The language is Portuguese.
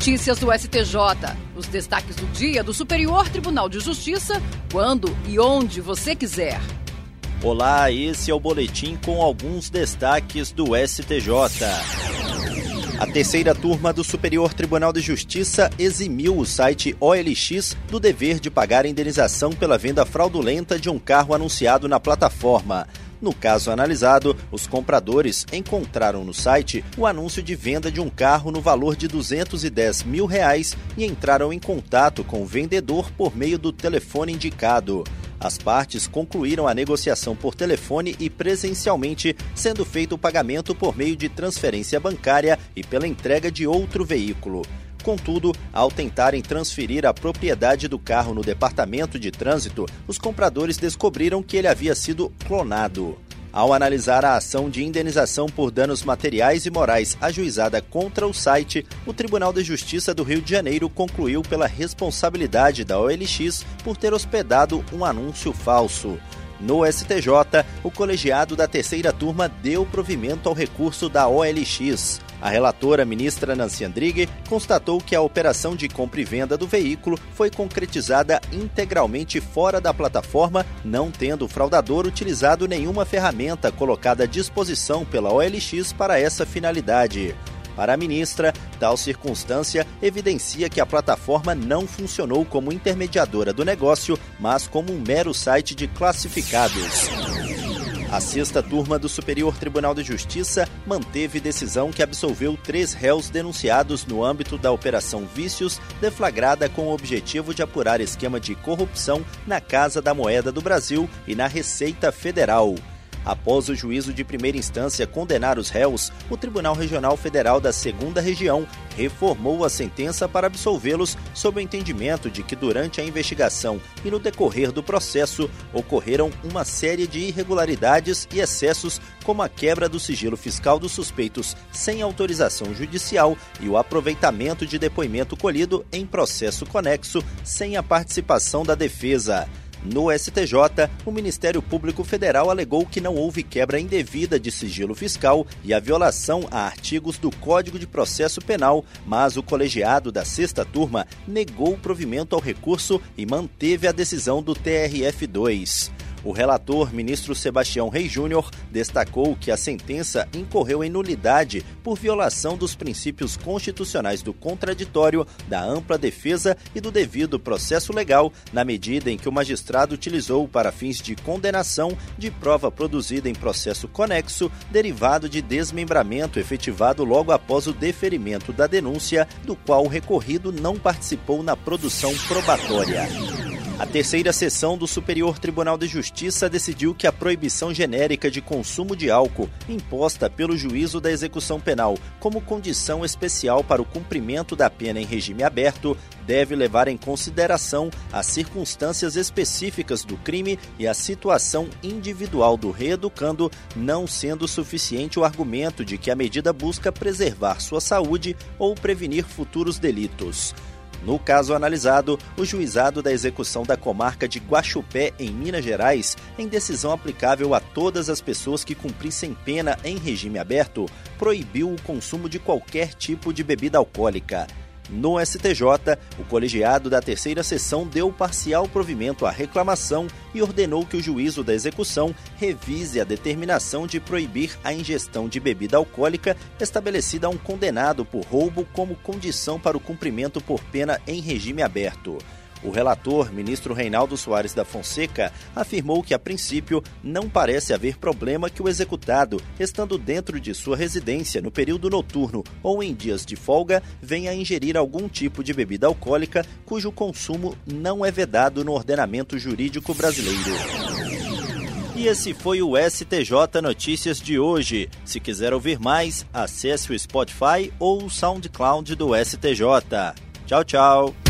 Notícias do STJ. Os destaques do dia do Superior Tribunal de Justiça, quando e onde você quiser. Olá, esse é o boletim com alguns destaques do STJ. A terceira turma do Superior Tribunal de Justiça eximiu o site OLX do dever de pagar indenização pela venda fraudulenta de um carro anunciado na plataforma. No caso analisado, os compradores encontraram no site o anúncio de venda de um carro no valor de 210 mil reais e entraram em contato com o vendedor por meio do telefone indicado. As partes concluíram a negociação por telefone e presencialmente, sendo feito o pagamento por meio de transferência bancária e pela entrega de outro veículo. Contudo, ao tentarem transferir a propriedade do carro no departamento de trânsito, os compradores descobriram que ele havia sido clonado. Ao analisar a ação de indenização por danos materiais e morais ajuizada contra o site, o Tribunal de Justiça do Rio de Janeiro concluiu pela responsabilidade da OLX por ter hospedado um anúncio falso. No STJ, o colegiado da terceira turma deu provimento ao recurso da OLX. A relatora, ministra Nancy Andrighi, constatou que a operação de compra e venda do veículo foi concretizada integralmente fora da plataforma, não tendo o fraudador utilizado nenhuma ferramenta colocada à disposição pela OLX para essa finalidade. Para a ministra, tal circunstância evidencia que a plataforma não funcionou como intermediadora do negócio, mas como um mero site de classificados. A sexta turma do Superior Tribunal de Justiça manteve decisão que absolveu três réus denunciados no âmbito da Operação Vícios, deflagrada com o objetivo de apurar esquema de corrupção na Casa da Moeda do Brasil e na Receita Federal. Após o juízo de primeira instância condenar os réus, o Tribunal Regional Federal da Segunda Região reformou a sentença para absolvê-los sob o entendimento de que durante a investigação e no decorrer do processo ocorreram uma série de irregularidades e excessos, como a quebra do sigilo fiscal dos suspeitos sem autorização judicial e o aproveitamento de depoimento colhido em processo conexo sem a participação da defesa. No STJ, o Ministério Público Federal alegou que não houve quebra indevida de sigilo fiscal e a violação a artigos do Código de Processo Penal, mas o colegiado da sexta turma negou o provimento ao recurso e manteve a decisão do TRF2. O relator, ministro Sebastião Rei Júnior, destacou que a sentença incorreu em nulidade por violação dos princípios constitucionais do contraditório, da ampla defesa e do devido processo legal, na medida em que o magistrado utilizou para fins de condenação de prova produzida em processo conexo, derivado de desmembramento efetivado logo após o deferimento da denúncia, do qual o recorrido não participou na produção probatória. A terceira sessão do Superior Tribunal de Justiça decidiu que a proibição genérica de consumo de álcool, imposta pelo juízo da execução penal como condição especial para o cumprimento da pena em regime aberto, deve levar em consideração as circunstâncias específicas do crime e a situação individual do reeducando, não sendo suficiente o argumento de que a medida busca preservar sua saúde ou prevenir futuros delitos. No caso analisado, o juizado da execução da comarca de Guaxupé, em Minas Gerais, em decisão aplicável a todas as pessoas que cumprissem pena em regime aberto, proibiu o consumo de qualquer tipo de bebida alcoólica. No STJ, o colegiado da terceira sessão deu parcial provimento à reclamação e ordenou que o juízo da execução revise a determinação de proibir a ingestão de bebida alcoólica estabelecida a um condenado por roubo como condição para o cumprimento por pena em regime aberto. O relator, ministro Reinaldo Soares da Fonseca, afirmou que, a princípio, não parece haver problema que o executado, estando dentro de sua residência no período noturno ou em dias de folga, venha ingerir algum tipo de bebida alcoólica cujo consumo não é vedado no ordenamento jurídico brasileiro. E esse foi o STJ Notícias de hoje. Se quiser ouvir mais, acesse o Spotify ou o SoundCloud do STJ. Tchau, tchau.